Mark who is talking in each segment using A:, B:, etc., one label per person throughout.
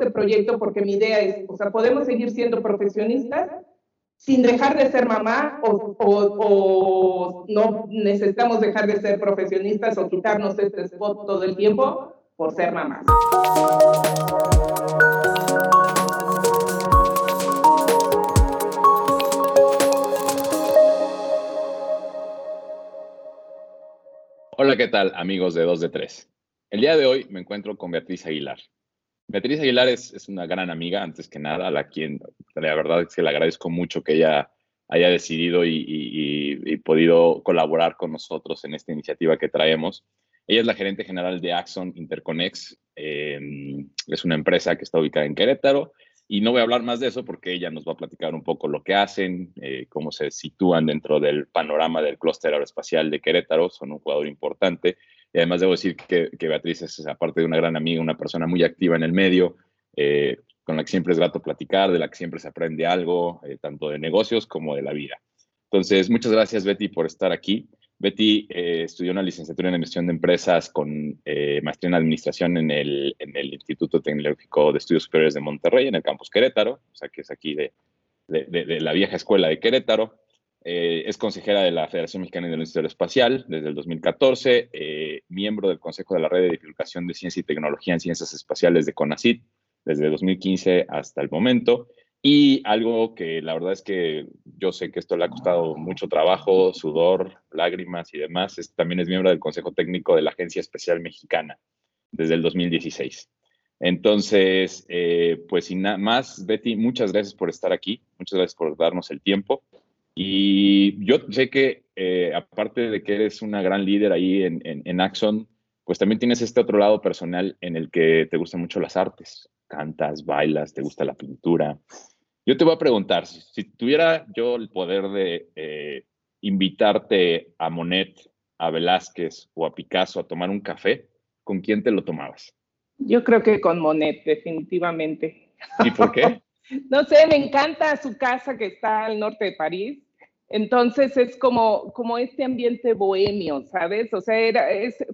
A: este proyecto porque mi idea es, o sea, podemos seguir siendo profesionistas sin dejar de ser mamá o, no necesitamos dejar de ser profesionistas o quitarnos este spot todo el tiempo por ser mamás.
B: Hola, ¿qué tal amigos de 2 de 3? El día de hoy me encuentro con Beatriz Aguilar. Beatriz Aguilar es, una gran amiga, antes que nada, a la quien la verdad es que le agradezco mucho que ella haya decidido y, podido colaborar con nosotros en esta iniciativa que traemos. Ella es la gerente general de Axon Interconex. Em, es una empresa que está ubicada en Querétaro y no voy a hablar más de eso porque ella nos va a platicar un poco lo que hacen, eh, cómo se sitúan dentro del panorama del clúster aeroespacial de Querétaro. Son un jugador importante. Y además debo decir que, Beatriz es, aparte de una gran amiga, una persona muy activa en el medio, eh, con la que siempre es grato platicar, de la que siempre se aprende algo, eh, tanto de negocios como de la vida. Entonces, muchas gracias, Betty, por estar aquí. Betty eh, estudió una licenciatura en Administración de Empresas con eh, maestría en Administración en el, en el, Instituto Tecnológico de Estudios Superiores de Monterrey, en el campus Querétaro, o sea que es aquí de, de, la vieja escuela de Querétaro. Eh, es consejera de la Federación Mexicana de la Industria Espacial desde el 2014, miembro del Consejo de la Red de Divulgación de Ciencia y Tecnología en Ciencias Espaciales de CONACYT desde 2015 hasta el momento y algo que la verdad es que yo sé que esto le ha costado mucho trabajo, sudor, lágrimas y demás, es, también es miembro del Consejo Técnico de la Agencia Especial Mexicana desde el 2016. Entonces, eh, pues sin nada más, Betty, muchas gracias por estar aquí, muchas gracias por darnos el tiempo. Y yo sé que eh, aparte de que eres una gran líder ahí en, en, en Axon, pues también tienes este otro lado personal en el que te gustan mucho las artes, cantas, bailas, te gusta la pintura. Yo te voy a preguntar, si, tuviera yo el poder de eh, invitarte a Monet, a Velázquez o a Picasso a tomar un café, ¿con quién te lo tomabas?
A: Yo creo que con Monet, definitivamente.
B: ¿Y por qué?
A: no sé, me encanta su casa que está al norte de París. Entonces es como, como este ambiente bohemio, ¿sabes? O sea, era,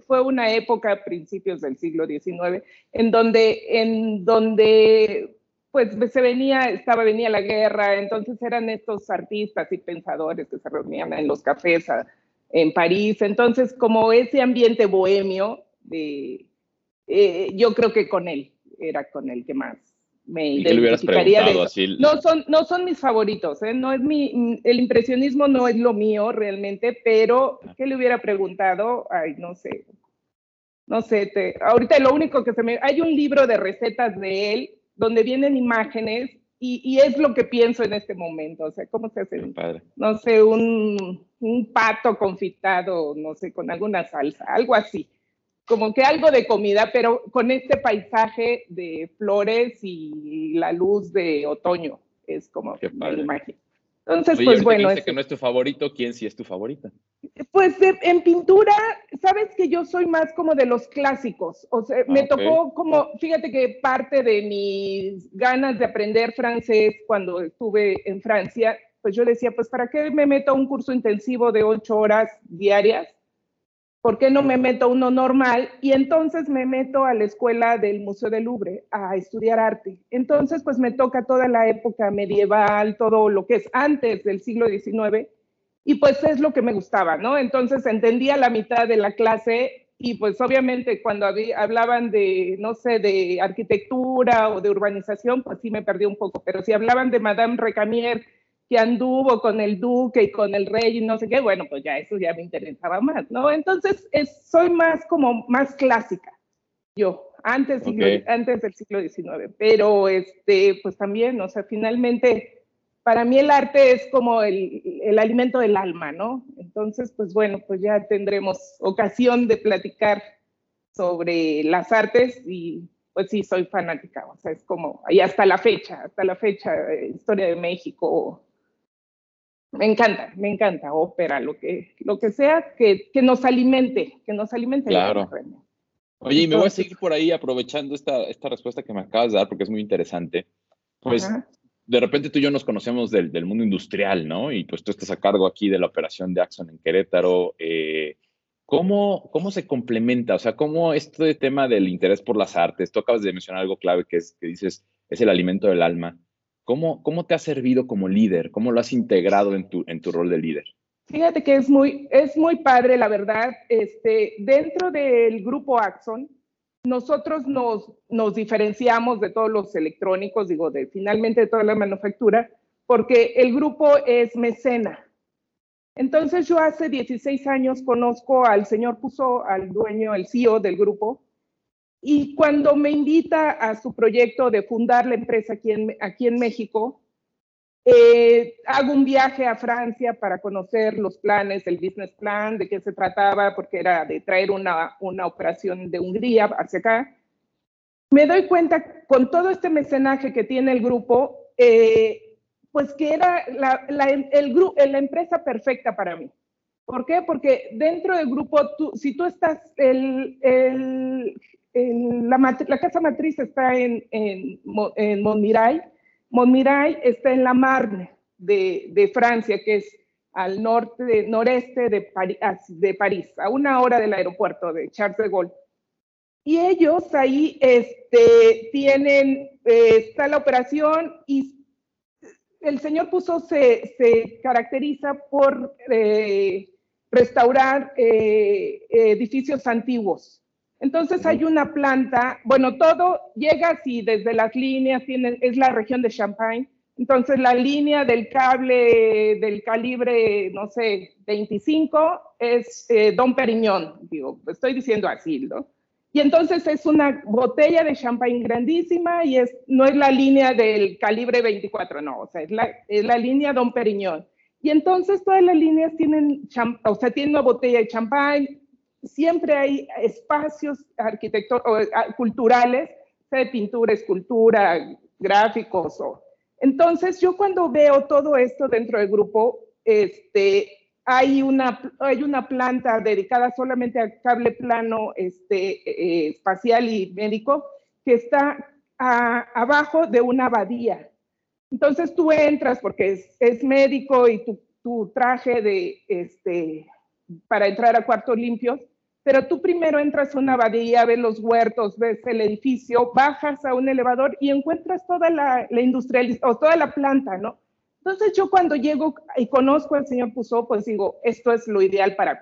A: fue una época principios del siglo XIX en donde, en donde pues se venía, estaba, venía la guerra, entonces eran estos artistas y pensadores que se reunían en los cafés en París, entonces como ese ambiente bohemio, de, eh, yo creo que con él, era con el que más me
B: ¿Y identificaría. De así?
A: No, son, no son mis favoritos, ¿eh? no es mi, el impresionismo no es lo mío realmente, pero ¿qué le hubiera preguntado? Ay, no sé, no sé, te, ahorita lo único que se me... Hay un libro de recetas de él donde vienen imágenes y, es lo que pienso en este momento, o sea, ¿cómo se hace? No sé, un, un, pato confitado, no sé, con alguna salsa, algo así. Como que algo de comida, pero con este paisaje de flores y la luz de otoño, es como la imagen.
B: Entonces, pues bueno. Dice que no es tu favorito, ¿quién sí es tu favorita?
A: Pues en pintura, sabes que yo soy más como de los clásicos. O sea, me ah, tocó como, fíjate que parte de mis ganas de aprender francés cuando estuve en Francia, pues yo decía, pues ¿para qué me meto a un curso intensivo de ocho horas diarias? ¿Por qué no me meto uno normal? Y entonces me meto a la escuela del Museo del Louvre a estudiar arte. Entonces, pues me toca toda la época medieval, todo lo que es antes del siglo XIX, y pues es lo que me gustaba, ¿no? Entonces entendía la mitad de la clase y pues obviamente cuando hablaban de, no sé, de arquitectura o de urbanización, pues sí me perdí un poco, pero si hablaban de Madame Recamier, que anduvo con el duque y con el rey y no sé qué, bueno, pues ya eso ya me interesaba más, ¿no? Entonces, es, soy más como más clásica, yo, antes, antes del siglo XIX, pero este, pues también, o sea, finalmente, para mí el arte es como el, el alimento del alma, ¿no? Entonces, pues bueno, pues ya tendremos ocasión de platicar sobre las artes y pues sí, soy fanática, o sea, es como, y hasta la fecha, hasta la fecha, eh, Historia de México, me encanta, me encanta, ópera, lo que, lo que sea que, que nos alimente, que nos alimente.
B: Claro. Oye, y me voy a seguir por ahí aprovechando esta, esta respuesta que me acabas de dar porque es muy interesante. Pues de repente tú y yo nos conocemos del, del, mundo industrial, ¿no? Y pues tú estás a cargo aquí de la operación de Axon en Querétaro. Eh, ¿Cómo, ¿Cómo se complementa? O sea, ¿cómo este tema del interés por las artes, tú acabas de mencionar algo clave que es que dices, es el alimento del alma. ¿Cómo, cómo te ha servido como líder? ¿Cómo lo has integrado en tu, en tu rol de líder?
A: Fíjate que es muy, es muy padre, la verdad. Este, dentro del grupo Axon, nosotros nos, nos diferenciamos de todos los electrónicos, digo, de finalmente de toda la manufactura, porque el grupo es mecena. Entonces yo hace 16 años conozco al señor Puso, al dueño, el CEO del grupo, y cuando me invita a su proyecto de fundar la empresa aquí en, aquí en México, eh, hago un viaje a Francia para conocer los planes, el business plan, de qué se trataba, porque era de traer una, una operación de Hungría hacia acá. Me doy cuenta con todo este mecenaje que tiene el grupo, eh, pues que era la, la, el, la empresa perfecta para mí. ¿Por qué? Porque dentro del grupo, tú, si tú estás, el, el, la, la, casa matriz está en, en, en Montmirail, Montmirail está en la Marne de, de Francia, que es al norte, noreste de, París, de París, a una hora del aeropuerto de Charles de Gaulle. Y ellos ahí este, tienen, eh, está la operación y el señor Puso se, se caracteriza por eh, restaurar eh, edificios antiguos. Entonces hay una planta, bueno, todo llega así, desde las líneas, es la región de Champagne. Entonces la línea del cable del calibre, no sé, 25 es eh, Don Periñón, digo, estoy diciendo así, ¿no? Y entonces es una botella de champagne grandísima y es, no es la línea del calibre 24, no, o sea, es la, es la línea Don Periñón. Y entonces todas las líneas tienen, o sea, tienen una botella de champagne, siempre hay espacios ah, culturales, de pintura, escultura, gráficos. O... Entonces, yo cuando veo todo esto dentro del grupo, este, hay una, hay una planta dedicada solamente a cable plano este, eh, espacial y médico que está abajo de una abadía. Entonces tú entras porque es, es médico y tu, tu, traje de, este, para entrar a cuartos limpios, pero tú primero entras a una abadía, ves los huertos, ves el edificio, bajas a un elevador y encuentras toda la, la o toda la planta, ¿no? Entonces yo cuando llego y conozco al señor Puso, pues digo, esto es lo ideal para mí.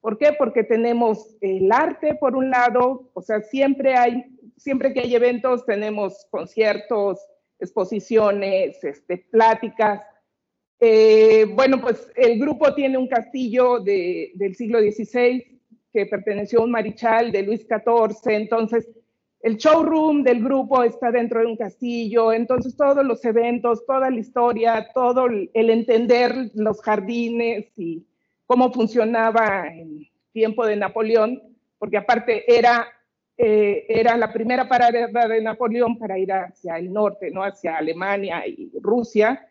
A: ¿Por qué? Porque tenemos el arte por un lado, o sea, siempre hay, siempre que hay eventos tenemos conciertos, exposiciones, este, pláticas. Eh, bueno, pues el grupo tiene un castillo de, del siglo XVI que perteneció a un marichal de Luis XIV, entonces el showroom del grupo está dentro de un castillo, entonces todos los eventos, toda la historia, todo el entender los jardines y cómo funcionaba en tiempo de Napoleón, porque aparte era, eh, era la primera parada de Napoleón para ir hacia el norte, ¿no? hacia Alemania y Rusia.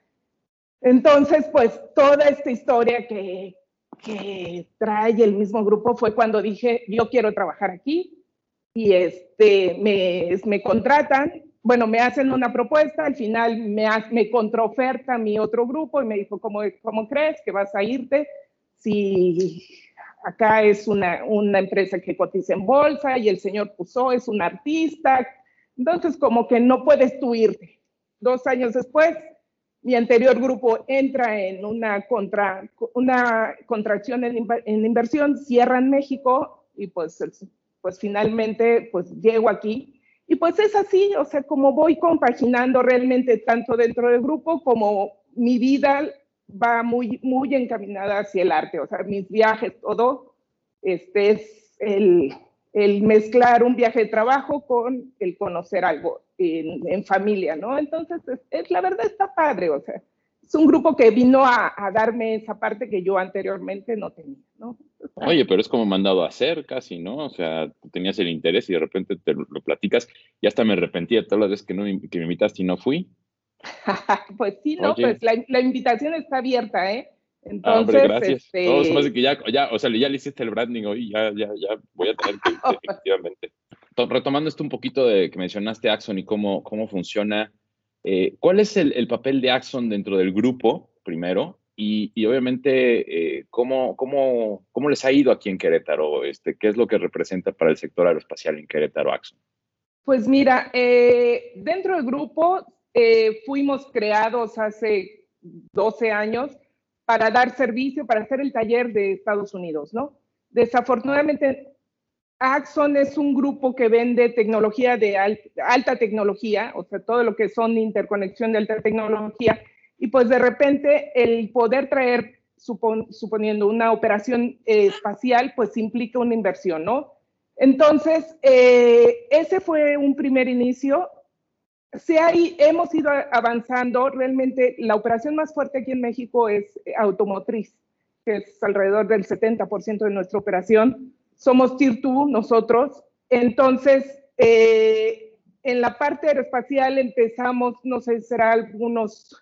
A: Entonces, pues toda esta historia que, que trae el mismo grupo fue cuando dije, yo quiero trabajar aquí, y este, me, me contratan, bueno, me hacen una propuesta, al final me, me contraoferta mi otro grupo y me dijo, ¿cómo, ¿cómo crees que vas a irte si acá es una, una empresa que cotiza en bolsa y el señor Puso es un artista? Entonces, como que no puedes tú irte. Dos años después, mi anterior grupo entra en una, contra, una contracción en, en inversión, cierran México y pues pues finalmente pues llego aquí. Y pues es así, o sea, como voy compaginando realmente tanto dentro del grupo como mi vida va muy, muy encaminada hacia el arte, o sea, mis viajes, todo, este es el, el mezclar un viaje de trabajo con el conocer algo en, en familia, ¿no? Entonces, es, es, la verdad está padre, o sea, es un grupo que vino a, a, darme esa parte que yo anteriormente no tenía, ¿no?
B: Oye, pero es como mandado a hacer casi, ¿no? O sea, tú tenías el interés y de repente te lo, lo platicas y hasta me arrepentí de todas las veces que, no, que me invitaste y no fui.
A: pues sí, no, Oye. pues la, la, invitación está abierta, ¿eh?
B: Entonces, ah, hombre, gracias. Este... Todos más de que ya, ya, o sea, ya le hiciste el branding hoy, ya, ya, ya voy a tener que, efectivamente. Retomando esto un poquito de que mencionaste Axon y cómo, cómo funciona, eh, ¿cuál es el, el, papel de Axon dentro del grupo, primero? y, obviamente eh, ¿cómo, cómo, cómo, les ha ido aquí en Querétaro, este, qué es lo que representa para el sector aeroespacial en Querétaro Axon.
A: Pues mira, eh, dentro del grupo eh, fuimos creados hace 12 años para dar servicio, para hacer el taller de Estados Unidos, ¿no? Desafortunadamente, Axon es un grupo que vende tecnología de alta tecnología, o sea, todo lo que son interconexión de alta tecnología, y pues de repente el poder traer, suponiendo una operación eh, espacial, pues implica una inversión, ¿no? Entonces, eh, ese fue un primer inicio. Sí, ahí hemos ido avanzando. Realmente la operación más fuerte aquí en México es eh, automotriz, que es alrededor del 70% de nuestra operación. Somos Tier 2 nosotros. Entonces, en la parte aeroespacial empezamos, no sé, será algunos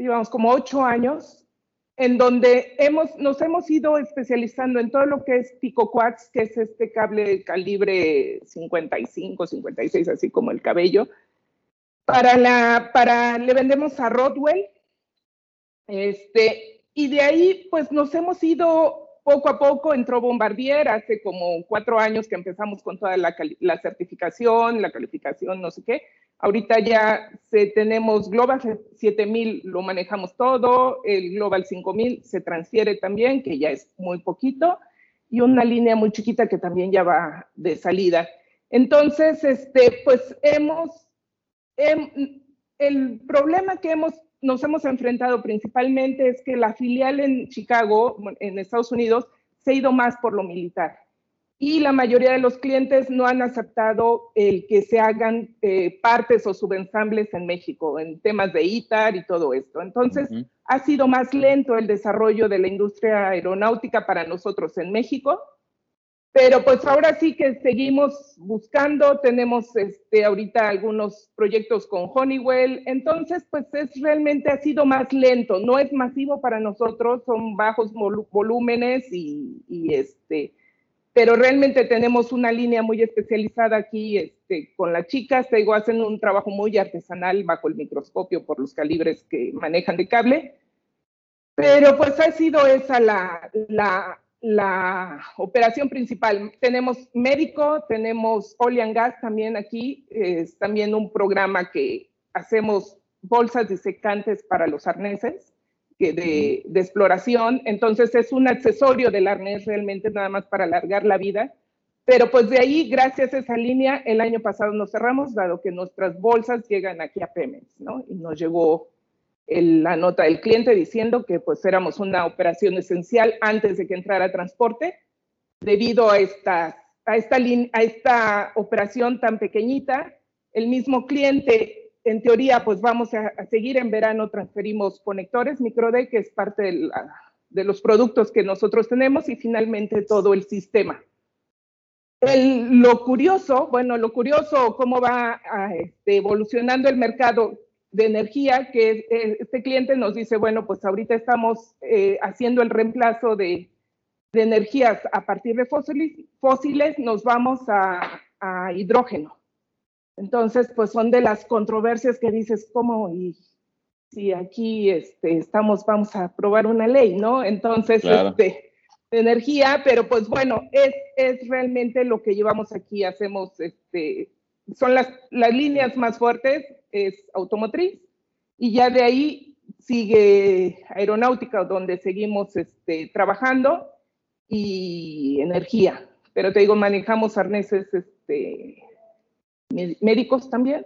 A: llevamos como ocho años, en donde hemos, nos hemos ido especializando en todo lo que es Pico Quartz, que es este cable calibre 55, 56, así como el cabello. Para la, para, le vendemos a Rodwell, este, y de ahí pues nos hemos ido poco a poco, entró Bombardier hace como cuatro años que empezamos con toda la, la certificación, la calificación, no sé qué, Ahorita ya se, tenemos Global 7000, lo manejamos todo, el Global 5000 se transfiere también, que ya es muy poquito, y una línea muy chiquita que también ya va de salida. Entonces, este, pues hemos, em, el problema que hemos, nos hemos enfrentado principalmente es que la filial en Chicago, en Estados Unidos, se ha ido más por lo militar y la mayoría de los clientes no han aceptado el que se hagan eh, partes o subensambles en México en temas de ITAR y todo esto. Entonces, ha sido más lento el desarrollo de la industria aeronáutica para nosotros en México, pero pues ahora sí que seguimos buscando, tenemos este, ahorita algunos proyectos con Honeywell, entonces pues es realmente ha sido más lento, no es masivo para nosotros, son bajos volúmenes y, y este pero realmente tenemos una línea muy especializada aquí este, con las chicas, te digo, hacen un trabajo muy artesanal bajo el microscopio por los calibres que manejan de cable, pero pues ha sido esa la, la, la operación principal. Tenemos médico, tenemos oil and gas también aquí, es también un programa que hacemos bolsas disecantes para los arneses de, exploración, entonces es un accesorio del arnés realmente nada más para alargar la vida. Pero pues de ahí, gracias a esa línea, el año pasado nos cerramos, dado que nuestras bolsas llegan aquí a Pemex, ¿no? Y nos llegó la nota del cliente diciendo que pues éramos una operación esencial antes de que entrara transporte, debido a esta, a esta, a esta operación tan pequeñita. El mismo cliente en teoría, pues vamos a, seguir en verano, transferimos conectores microD, que es parte de, los productos que nosotros tenemos, y finalmente todo el sistema. lo curioso, bueno, lo curioso, cómo va este, evolucionando el mercado de energía, que este cliente nos dice, bueno, pues ahorita estamos eh, haciendo el reemplazo de, energías a partir de fósiles, fósiles nos vamos a hidrógeno. Entonces, pues son de las controversias que dices, ¿cómo? Y si aquí este, estamos, vamos a aprobar una ley, ¿no? Entonces, este, energía, pero pues bueno, es, es realmente lo que llevamos aquí, hacemos, este, son las, las líneas más fuertes, es automotriz, y ya de ahí sigue aeronáutica, donde seguimos este, trabajando, y energía. Pero te digo, manejamos arneses este, médicos también.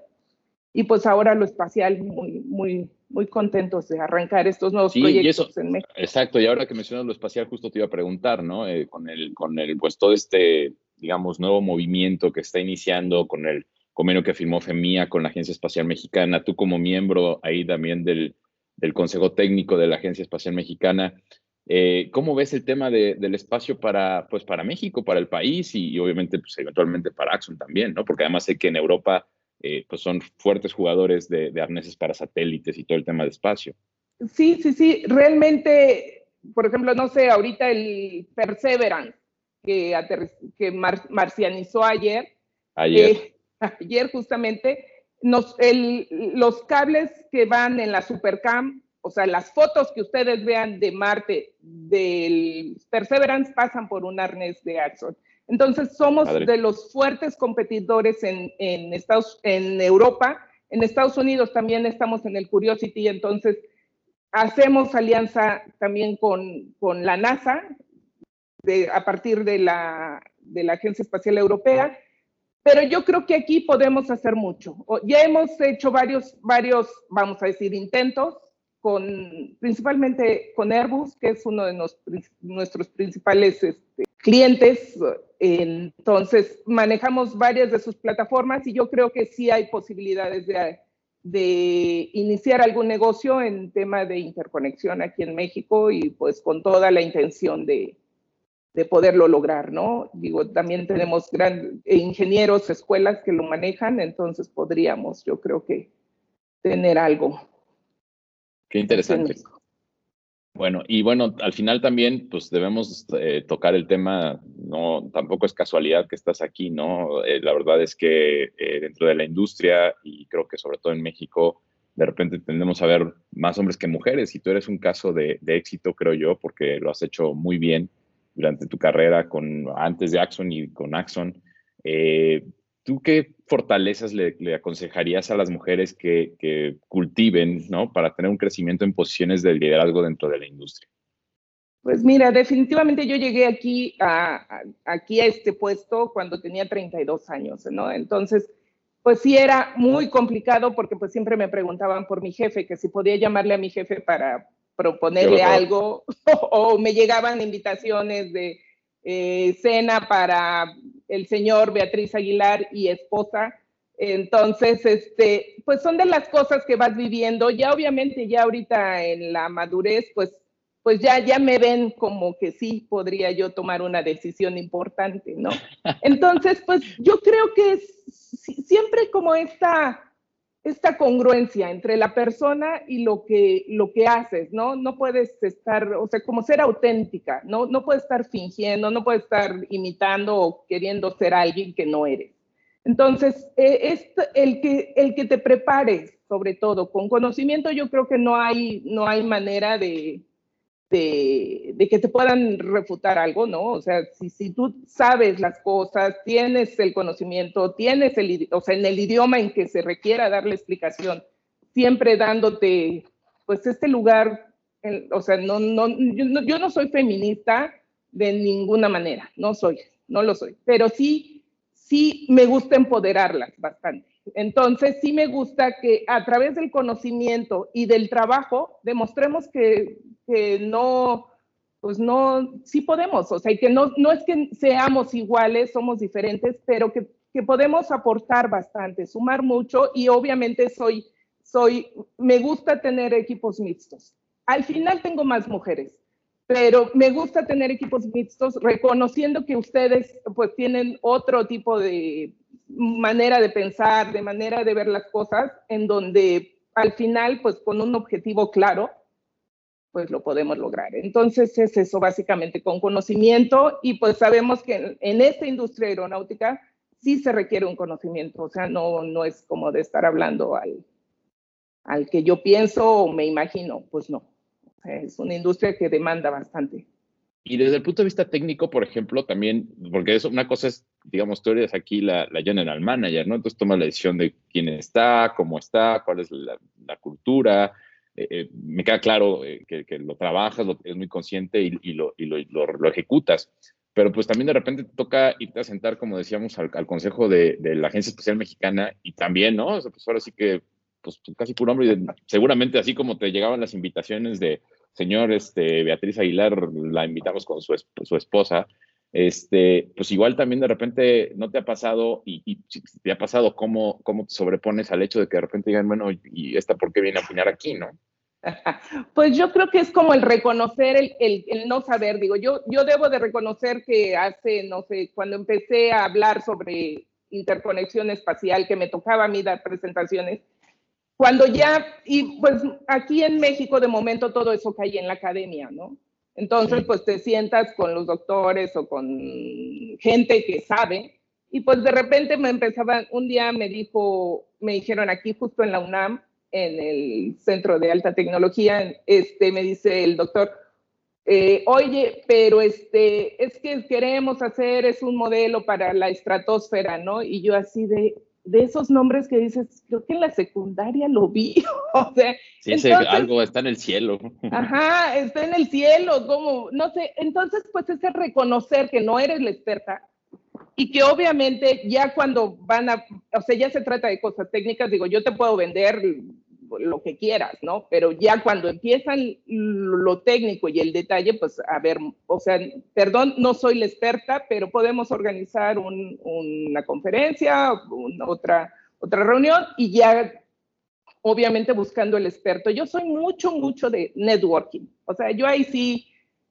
A: Y pues ahora lo espacial, muy, muy, muy contentos de arrancar estos nuevos proyectos en México.
B: Exacto, y ahora que mencionas lo espacial, justo te iba a preguntar, ¿no? Eh, con, el, con el, pues todo este, digamos, nuevo movimiento que está iniciando, con el convenio que firmó FEMIA con la Agencia Espacial Mexicana, tú como miembro ahí también del, del Consejo Técnico de la Agencia Espacial Mexicana, eh, ¿Cómo ves el tema del espacio para, pues, para México, para el país y, obviamente pues, eventualmente para Axon también, ¿no? Porque además sé que en Europa eh, pues son fuertes jugadores de, arneses para satélites y todo el tema de espacio.
A: Sí, sí, sí. Realmente, por ejemplo, no sé, ahorita el Perseverance que, que marcianizó ayer.
B: Ayer.
A: Eh, ayer justamente, nos, el, los cables que van en la Supercam o sea, las fotos que ustedes vean de Marte, del Perseverance, pasan por un arnés de Axon. Entonces, somos de los fuertes competidores en, en, Estados, en Europa. En Estados Unidos también estamos en el Curiosity, entonces hacemos alianza también con, con la NASA de, a partir de la, de la Agencia Espacial Europea. Pero yo creo que aquí podemos hacer mucho. Ya hemos hecho varios, varios, vamos a decir, intentos con, principalmente con Airbus, que es uno de nuestros principales este, clientes. Entonces, manejamos varias de sus plataformas y yo creo que sí hay posibilidades de, de iniciar algún negocio en tema de interconexión aquí en México y pues con toda la intención de, de poderlo lograr, ¿no? Digo, también tenemos grandes ingenieros, escuelas que lo manejan, entonces podríamos, yo creo que, tener algo.
B: Qué interesante. Bueno, y bueno, al final también, pues debemos eh, tocar el tema, no, tampoco es casualidad que estás aquí, ¿no? Eh, la verdad es que eh, dentro de la industria, y creo que sobre todo en México, de repente tendemos a ver más hombres que mujeres, y tú eres un caso de, de éxito, creo yo, porque lo has hecho muy bien durante tu carrera con, antes de Axon y con Axon. Eh, ¿Tú qué fortalezas le, aconsejarías a las mujeres que, cultiven ¿no? para tener un crecimiento en posiciones de liderazgo dentro de la industria?
A: Pues mira, definitivamente yo llegué aquí a, aquí a este puesto cuando tenía 32 años, ¿no? Entonces, pues sí era muy complicado porque pues siempre me preguntaban por mi jefe, que si podía llamarle a mi jefe para proponerle algo o, me llegaban invitaciones de eh, cena para el señor Beatriz Aguilar y esposa. Entonces, este, pues son de las cosas que vas viviendo. Ya obviamente, ya ahorita en la madurez, pues, pues ya, ya me ven como que sí podría yo tomar una decisión importante, ¿no? Entonces, pues yo creo que es siempre como esta esta congruencia entre la persona y lo que, lo que haces, ¿no? No puedes estar, o sea, como ser auténtica, ¿no? No puedes estar fingiendo, no puedes estar imitando o queriendo ser alguien que no eres. Entonces, eh, es el, que, el que te prepares, sobre todo, con conocimiento, yo creo que no hay, no hay manera de, de, que te puedan refutar algo, ¿no? O sea, si, si tú sabes las cosas, tienes el conocimiento, tienes el, o sea, en el idioma en que se requiera darle explicación, siempre dándote, pues, este lugar, o sea, no, no, yo, no, yo no soy feminista de ninguna manera, no soy, no lo soy, pero sí, sí me gusta empoderarlas bastante. Entonces, sí me gusta que a través del conocimiento y del trabajo demostremos que, que no, pues no, sí podemos, o sea, que no, no es que seamos iguales, somos diferentes, pero que, que podemos aportar bastante, sumar mucho y obviamente soy, soy, me gusta tener equipos mixtos. Al final tengo más mujeres, pero me gusta tener equipos mixtos reconociendo que ustedes pues tienen otro tipo de manera de pensar, de manera de ver las cosas, en donde al final pues con un objetivo claro, pues lo podemos lograr. Entonces es eso básicamente con conocimiento y pues sabemos que en, esta industria aeronáutica sí se requiere un conocimiento, o sea, no, no es como de estar hablando al, al que yo pienso o me imagino, pues no. Es una industria que demanda bastante.
B: Y desde el punto de vista técnico, por ejemplo, también, porque eso, una cosa es, digamos, tú eres aquí la, general manager, ¿no? Entonces tomas la decisión de quién está, cómo está, cuál es la, cultura, eh, eh, me queda claro eh, que, lo trabajas, lo, es muy consciente y, lo, lo, ejecutas. Pero pues también de repente te toca irte a sentar, como decíamos, al, consejo de, de, la Agencia Espacial Mexicana y también, ¿no? O pues ahora sí que, pues casi puro hombre, y seguramente así como te llegaban las invitaciones de, señor, este, Beatriz Aguilar, la invitamos con su, su esposa, este, pues igual también de repente no te ha pasado y, y te ha pasado cómo, cómo te sobrepones al hecho de que de repente digan, bueno, ¿y esta por qué viene a opinar aquí, no?
A: Pues yo creo que es como el reconocer, el, el, no saber, digo, yo, yo debo de reconocer que hace, no sé, cuando empecé a hablar sobre interconexión espacial, que me tocaba a mí dar presentaciones, cuando ya, y pues aquí en México de momento todo eso cae en la academia, ¿no? Entonces, pues te sientas con los doctores o con gente que sabe, y pues de repente me empezaban, un día me dijo, me dijeron aquí justo en la UNAM, en el Centro de Alta Tecnología, este, me dice el doctor, eh, oye, pero este, es que queremos hacer, es un modelo para la estratosfera, ¿no? Y yo así de, de esos nombres que dices, creo que en la secundaria lo vi, o sea.
B: Sí, algo está en el cielo.
A: Ajá, está en el cielo, como, no sé, entonces pues es reconocer que no eres la experta y que obviamente ya cuando van a, o sea, ya se trata de cosas técnicas, digo, yo te puedo vender lo que quieras, ¿no? Pero ya cuando empiezan lo técnico y el detalle, pues a ver, o sea, perdón, no soy la experta, pero podemos organizar una conferencia, otra, otra reunión y ya, obviamente buscando el experto. Yo soy mucho, mucho de networking. O sea, yo ahí sí,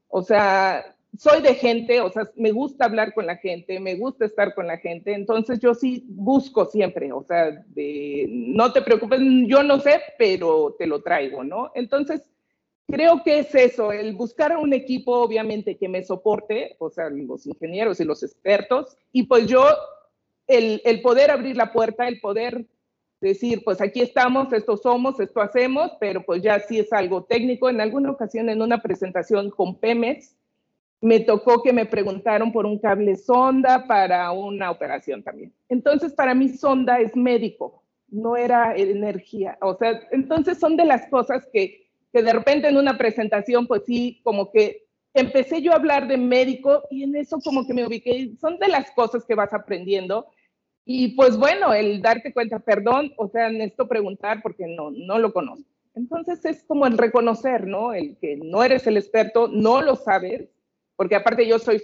A: o sea, soy de gente, o sea, me gusta hablar con la gente, me gusta estar con la gente, entonces yo sí busco siempre, o sea, no te preocupes, yo no sé, pero te lo traigo, ¿no? Entonces, creo que es eso, el buscar a un equipo, obviamente, que me soporte, o sea, los ingenieros y los expertos, y pues yo, el, el poder abrir la puerta, el poder decir, pues aquí estamos, esto somos, esto hacemos, pero pues ya sí es algo técnico. En alguna ocasión, en una presentación con Pemex, me tocó que me preguntaron por un cable sonda para una operación también. Entonces, para mí sonda es médico, no era energía. O sea, entonces son de las cosas que, que de repente en una presentación, pues sí, como que empecé yo a hablar de médico y en eso como que me ubiqué. Son de las cosas que vas aprendiendo. Y pues bueno, el darte cuenta, perdón, o sea, necesito preguntar porque no, no lo conozco. Entonces es como el reconocer, ¿no? El que no eres el experto, no lo sabes porque aparte yo soy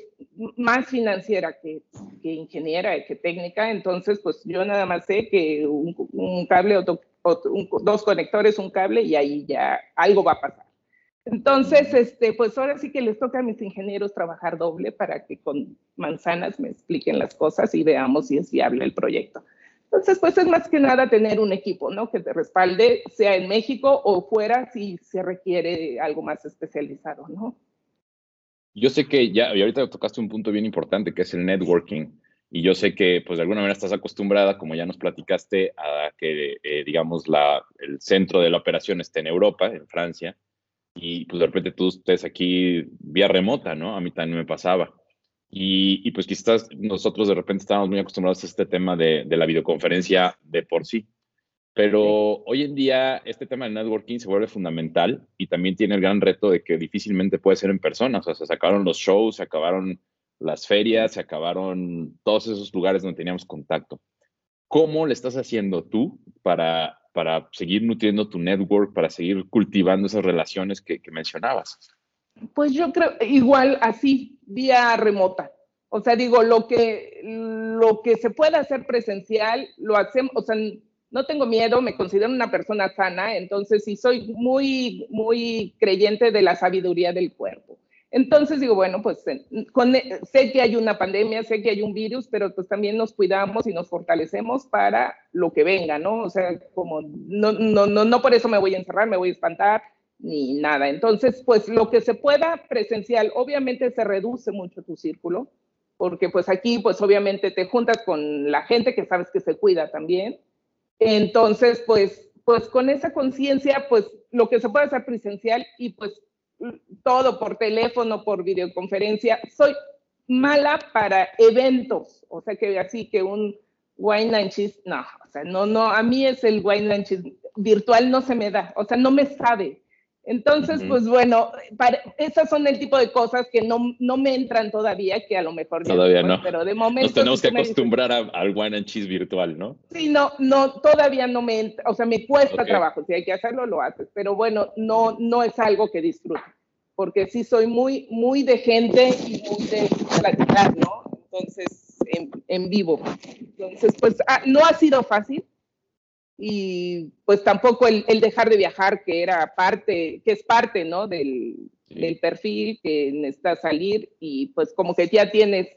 A: más financiera que, que ingeniera, que técnica, entonces pues yo nada más sé que un, cable o, dos conectores, un cable y ahí ya algo va a pasar. Entonces, este, pues ahora sí que les toca a mis ingenieros trabajar doble para que con manzanas me expliquen las cosas y veamos si es viable el proyecto. Entonces, pues es más que nada tener un equipo, ¿no? Que te respalde, sea en México o fuera, si se requiere algo más especializado, ¿no?
B: Yo sé que ya, y ahorita tocaste un punto bien importante que es el networking. Y yo sé que, pues, de alguna manera estás acostumbrada, como ya nos platicaste, a que, eh, digamos, la, el centro de la operación esté en Europa, en Francia, y pues de repente tú estés aquí vía remota, ¿no? A mí también me pasaba. Y, pues quizás nosotros de repente estábamos muy acostumbrados a este tema de la videoconferencia de por sí. Pero hoy en día este tema del networking se vuelve fundamental y también tiene el gran reto de que difícilmente puede ser en persona. O sea, se acabaron los shows, se acabaron las ferias, se acabaron todos esos lugares donde teníamos contacto. ¿Cómo le estás haciendo tú para, para seguir nutriendo tu network, para seguir cultivando esas relaciones que, que mencionabas?
A: Pues yo creo igual así, vía remota. O sea, digo, lo que, lo que se puede hacer presencial, lo hacemos, o sea, no tengo miedo, me considero una persona sana, entonces sí soy muy, muy creyente de la sabiduría del cuerpo. Entonces digo, bueno, pues eh, sé que hay una pandemia, sé que hay un virus, pero pues también nos cuidamos y nos fortalecemos para lo que venga, ¿no? O sea, como no, no, no, no por eso me voy a encerrar, me voy a espantar, ni nada. Entonces, pues lo que se pueda presencial, obviamente se reduce mucho tu círculo, porque pues aquí, pues obviamente te juntas con la gente que sabes que se cuida también, entonces, pues, pues con esa conciencia, pues lo que se puede hacer presencial y pues todo por teléfono, por videoconferencia. Soy mala para eventos, o sea que así que un wine and cheese, no, o sea, no, no, a mí es el wine and cheese virtual no se me da, o sea, no me sabe. Entonces, pues bueno, esas son el tipo de cosas que no, no me entran todavía, que a lo mejor
B: todavía no.
A: Pero de momento.
B: Nos tenemos que acostumbrar al wine and cheese virtual, ¿no?
A: Sí, no, no, todavía no me entra, o sea, me cuesta trabajo. Si hay que hacerlo, lo haces. Pero bueno, no, no es algo que disfrute, porque sí soy muy, muy de gente y muy de platicar, ¿no? Entonces, en, en vivo. Entonces, pues ah, no ha sido fácil y pues tampoco el, dejar de viajar, que era parte, que es parte, ¿no? Del, perfil, que necesita salir y pues como que ya tienes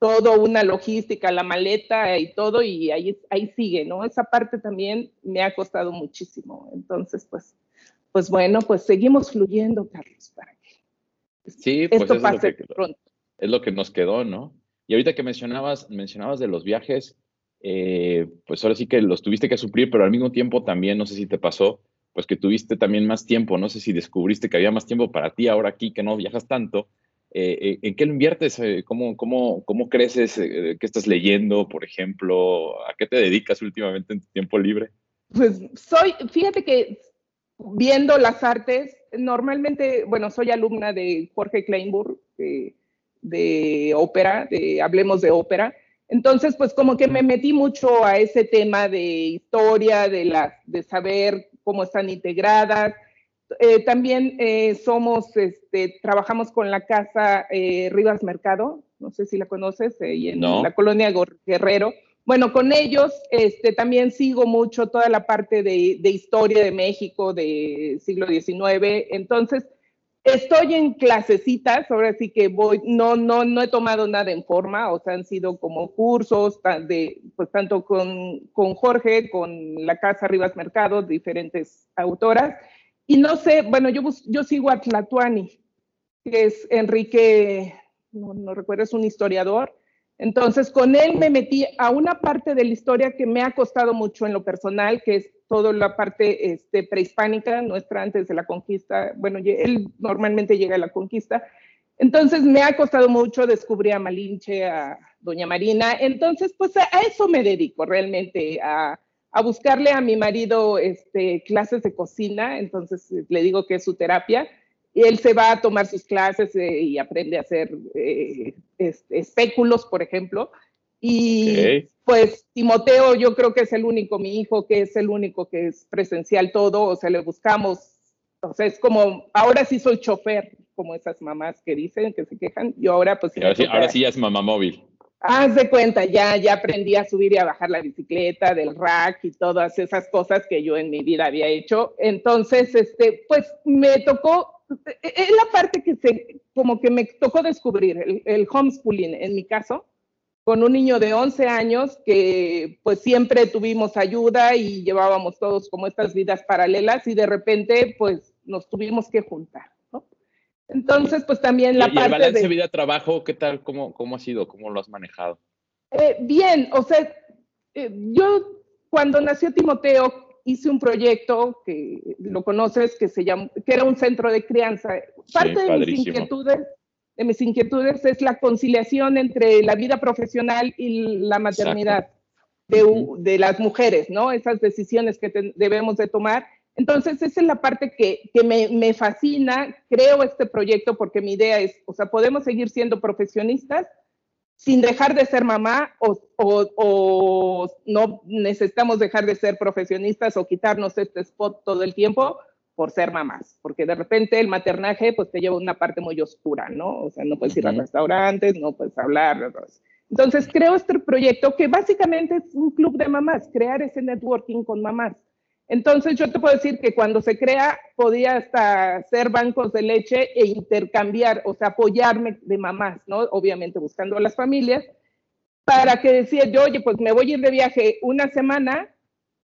A: todo una logística, la maleta y todo, y ahí, ahí sigue, ¿no? Esa parte también me ha costado muchísimo. Entonces, pues, pues bueno, pues seguimos fluyendo, Carlos, para que
B: sí, pues esto pase pronto. Es lo que nos quedó, ¿no? Y ahorita que mencionabas, mencionabas de los viajes, eh, pues ahora sí que los tuviste que suplir, pero al mismo tiempo también, no sé si te pasó, pues que tuviste también más tiempo, no sé si descubriste que había más tiempo para ti ahora aquí, que no viajas tanto. Eh, eh, ¿En qué lo inviertes? ¿Cómo, cómo, cómo creces? ¿Qué estás leyendo, por ejemplo? ¿A qué te dedicas últimamente en tu tiempo libre?
A: Pues soy, fíjate que viendo las artes, normalmente, bueno, soy alumna de Jorge Kleinburg, de ópera, de Hablemos de Ópera, entonces, pues como que me metí mucho a ese tema de historia, de, las, de saber cómo están integradas. Eh, también eh, somos, este, trabajamos con la casa eh, Rivas Mercado, no sé si la conoces, y en la colonia Guerrero. Bueno, con ellos este, también sigo mucho toda la parte de, de historia de México del siglo XIX. Entonces, Estoy en clasecitas, ahora sí que voy, no, no, no he tomado nada en forma, o sea, han sido como cursos, de, pues tanto con, con Jorge, con la Casa Rivas Mercado, diferentes autoras. Y no sé, bueno, yo, yo sigo a Tlatuani, que es Enrique, no, no recuerdo, es un historiador. Entonces, con él me metí a una parte de la historia que me ha costado mucho en lo personal, que es toda la parte este, prehispánica, nuestra antes de la conquista. Bueno, él normalmente llega a la conquista. Entonces me ha costado mucho descubrir a Malinche, a Doña Marina. Entonces, pues a, eso me dedico realmente, a, a, buscarle a mi marido este, clases de cocina. Entonces le digo que es su terapia. Y él se va a tomar sus clases eh, y aprende a hacer eh, espéculos, por ejemplo. Y pues Timoteo yo creo que es el único, mi hijo, que es el único que es presencial todo, o sea, le buscamos, sea, es como, ahora sí soy chofer, como esas mamás que dicen, que se quejan, yo ahora pues...
B: Ahora sí, ahora sí ya es mamá móvil.
A: Haz de cuenta, ya, ya aprendí a subir y a bajar la bicicleta del rack y todas esas cosas que yo en mi vida había hecho. Entonces, este, pues me tocó, es la parte que se, como que me tocó descubrir, el, el homeschooling en mi caso, con un niño de 11 años que pues siempre tuvimos ayuda y llevábamos todos como estas vidas paralelas y de repente pues nos tuvimos que juntar, ¿no? Entonces pues también la
B: ¿Y parte el balance de vida-trabajo, ¿qué tal? ¿Cómo, ¿Cómo ha sido? ¿Cómo lo has manejado?
A: Eh, bien, o sea, eh, yo cuando nació Timoteo hice un proyecto que lo conoces que se llama, que era un centro de crianza. Parte de mis inquietudes de mis inquietudes es la conciliación entre la vida profesional y la maternidad de, las mujeres, ¿no? Esas decisiones que debemos de tomar. Entonces, esa es la parte que, me, fascina. Creo este proyecto porque mi idea es, o sea, podemos seguir siendo profesionistas sin dejar de ser mamá o, o, no necesitamos dejar de ser profesionistas o quitarnos este spot todo el tiempo por ser mamás, porque de repente el maternaje pues te lleva una parte muy oscura, ¿no? O sea, no puedes ir a restaurantes, no puedes hablar. Entonces creo este proyecto que básicamente es un club de mamás, crear ese networking con mamás. Entonces yo te puedo decir que cuando se crea podía hasta ser bancos de leche e intercambiar, o sea, apoyarme de mamás, ¿no? Obviamente buscando a las familias, para que decía yo, oye, pues me voy a ir de viaje una semana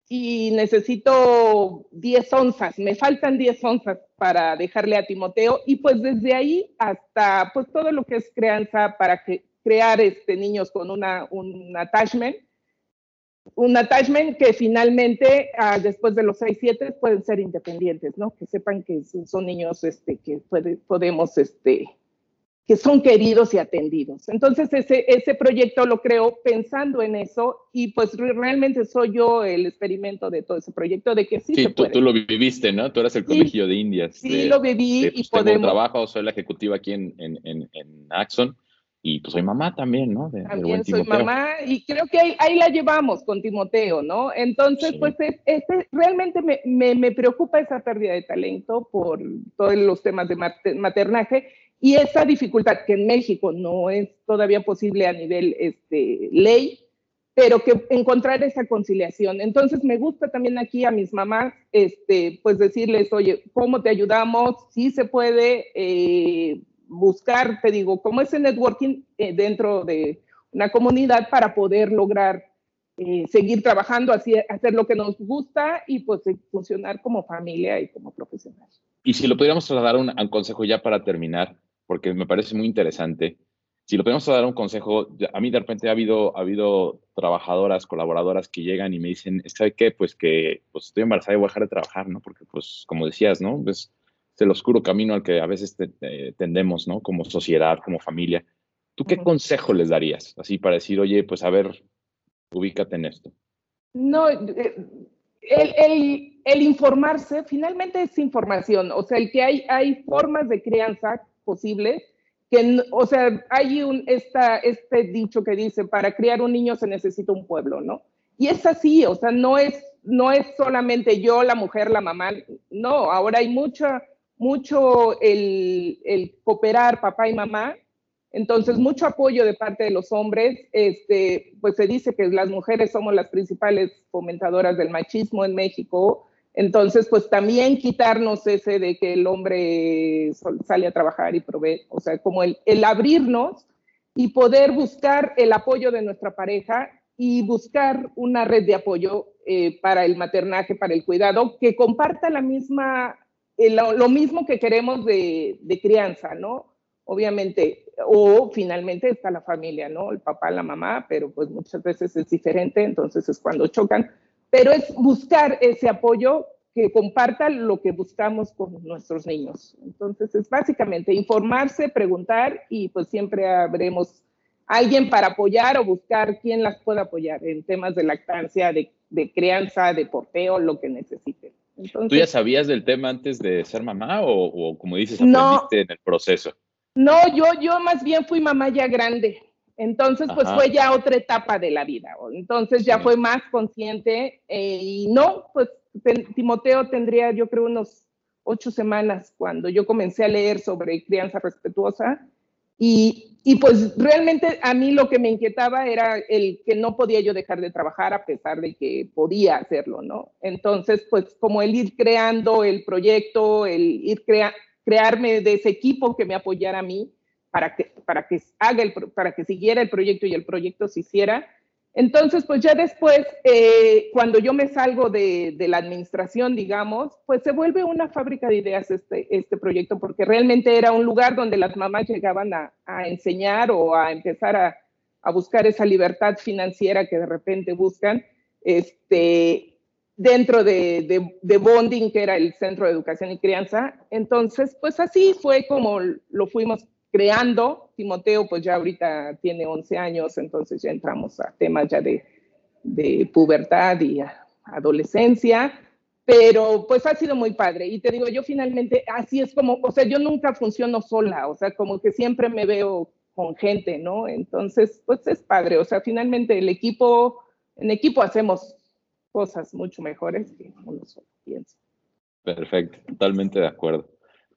A: y necesito 10 onzas, me faltan 10 onzas para dejarle a Timoteo y pues desde ahí hasta pues todo lo que es crianza para que, crear este, niños con una, un attachment, un attachment que finalmente ah, después de los 6, 7 pueden ser independientes, ¿no? Que sepan que son niños este, que podemos este, que son queridos y atendidos. Entonces, ese, ese proyecto lo creo pensando en eso y pues realmente soy yo el experimento de todo ese proyecto de que sí,
B: sí
A: se
B: tú, tú, lo viviste, ¿no? Tú eras el colegio de Indias.
A: Sí, lo viví
B: y pues, podemos... trabajo, soy la ejecutiva aquí en, en, en, Axon y pues soy mamá también, ¿no?
A: también soy mamá y creo que ahí, ahí, la llevamos con Timoteo, ¿no? Entonces, pues este, realmente me, me, me preocupa esa pérdida de talento por todos los temas de maternaje y esa dificultad que en México no es todavía posible a nivel este, ley, pero que encontrar esa conciliación. Entonces me gusta también aquí a mis mamás, este, pues decirles, oye, ¿cómo te ayudamos? Sí se puede eh, buscar, te digo, como ese networking eh, dentro de una comunidad para poder lograr eh, seguir trabajando, así, hacer lo que nos gusta y pues funcionar como familia y como profesional.
B: Y si lo pudiéramos trasladar un consejo ya para terminar, porque me parece muy interesante. si lo podemos dar un consejo, a mí de repente ha habido, ha habido trabajadoras, colaboradoras que llegan y me dicen, ¿sabe qué? Pues que pues estoy embarazada y voy a dejar de trabajar, ¿no? Porque, pues, como decías, ¿no? Es, el oscuro camino al que a veces tendemos, ¿no? Como sociedad, como familia. ¿Tú qué consejo les darías? Así para decir, oye, pues a ver, ubícate en esto.
A: No, eh, el, el, informarse finalmente es información, o sea, el que hay, hay formas de crianza posibles que, o sea, hay un, esta, este dicho que dice, para criar un niño se necesita un pueblo, ¿no? Y es así, o sea, no es, no es solamente yo, la mujer, la mamá, no, ahora hay mucho, mucho el, el cooperar papá y mamá, entonces mucho apoyo de parte de los hombres, este, pues se dice que las mujeres somos las principales fomentadoras del machismo en México, entonces, pues también quitarnos ese de que el hombre sale a trabajar y provee, o sea, como el, abrirnos y poder buscar el apoyo de nuestra pareja y buscar una red de apoyo eh, para el maternaje, para el cuidado, que comparta la misma, eh, lo, mismo que queremos de, de, crianza, ¿no? Obviamente, o finalmente está la familia, ¿no? El papá, la mamá, pero pues muchas veces es diferente, entonces es cuando chocan pero es buscar ese apoyo que comparta lo que buscamos con nuestros niños. Entonces, es básicamente informarse, preguntar y pues siempre habremos alguien para apoyar o buscar quién las pueda apoyar en temas de lactancia, de, crianza, de porteo, lo que necesiten.
B: ¿Tú ya sabías del tema antes de ser mamá o, como dices, aprendiste en el proceso?
A: No, yo, yo más bien fui mamá ya grande. Entonces, pues fue ya otra etapa de la vida. Entonces ya fue más consciente eh, y no, pues Timoteo tendría yo creo unos ocho semanas cuando yo comencé a leer sobre crianza respetuosa y, y, pues realmente a mí lo que me inquietaba era el que no podía yo dejar de trabajar a pesar de que podía hacerlo, ¿no? Entonces, pues como el ir creando el proyecto, el ir crea crearme de ese equipo que me apoyara a mí, para que, para que, haga el, para que siguiera el proyecto y el proyecto se hiciera. Entonces, pues ya después, eh, cuando yo me salgo de, de, la administración, digamos, pues se vuelve una fábrica de ideas este, este proyecto, porque realmente era un lugar donde las mamás llegaban a, a enseñar o a empezar a, a, buscar esa libertad financiera que de repente buscan, este, dentro de, de, de, Bonding, que era el Centro de Educación y Crianza. Entonces, pues así fue como lo fuimos creando. Timoteo, pues ya ahorita tiene 11 años, entonces ya entramos a temas ya de, pubertad y adolescencia, pero pues ha sido muy padre. Y te digo, yo finalmente, así es como, o sea, yo nunca funciono sola, o sea, como que siempre me veo con gente, ¿no? Entonces, pues es padre, o sea, finalmente el equipo, en equipo hacemos cosas mucho mejores que uno solo.
B: Perfecto, totalmente de acuerdo.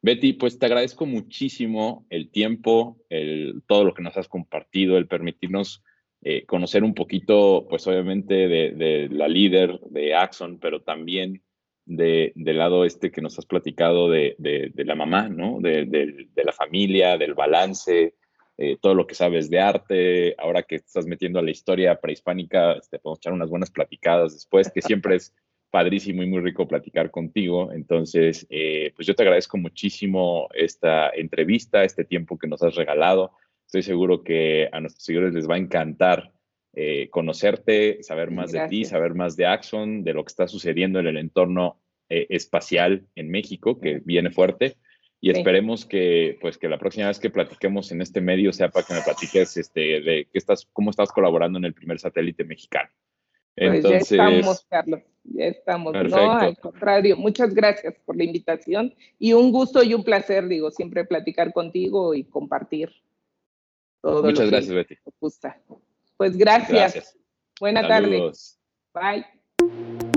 B: Betty, pues te agradezco muchísimo el tiempo, el, todo lo que nos has compartido, el permitirnos eh, conocer un poquito, pues obviamente de, la líder de Axon, pero también de, del lado este que nos has platicado de, la mamá, ¿no? De, la familia, del balance, eh, todo lo que sabes de arte. Ahora que estás metiendo a la historia prehispánica, te este, podemos echar unas buenas platicadas después, que siempre es padrísimo y muy rico platicar contigo. Entonces, eh, pues yo te agradezco muchísimo esta entrevista, este tiempo que nos has regalado. Estoy seguro que a nuestros seguidores les va a encantar eh, conocerte, saber más de ti, saber más de Axon, de lo que está sucediendo en el entorno eh, espacial en México, que viene fuerte. Y esperemos que, pues, que la próxima vez que platiquemos en este medio sea para que me platiques este, de qué estás, cómo estás colaborando en el primer satélite mexicano.
A: Pues ya estamos, Carlos, ya estamos. No, al contrario, muchas gracias por la invitación y un gusto y un placer, digo, siempre platicar contigo y compartir
B: todo muchas lo gracias, Betty.
A: gusta. Pues gracias. Buena tarde. Bye.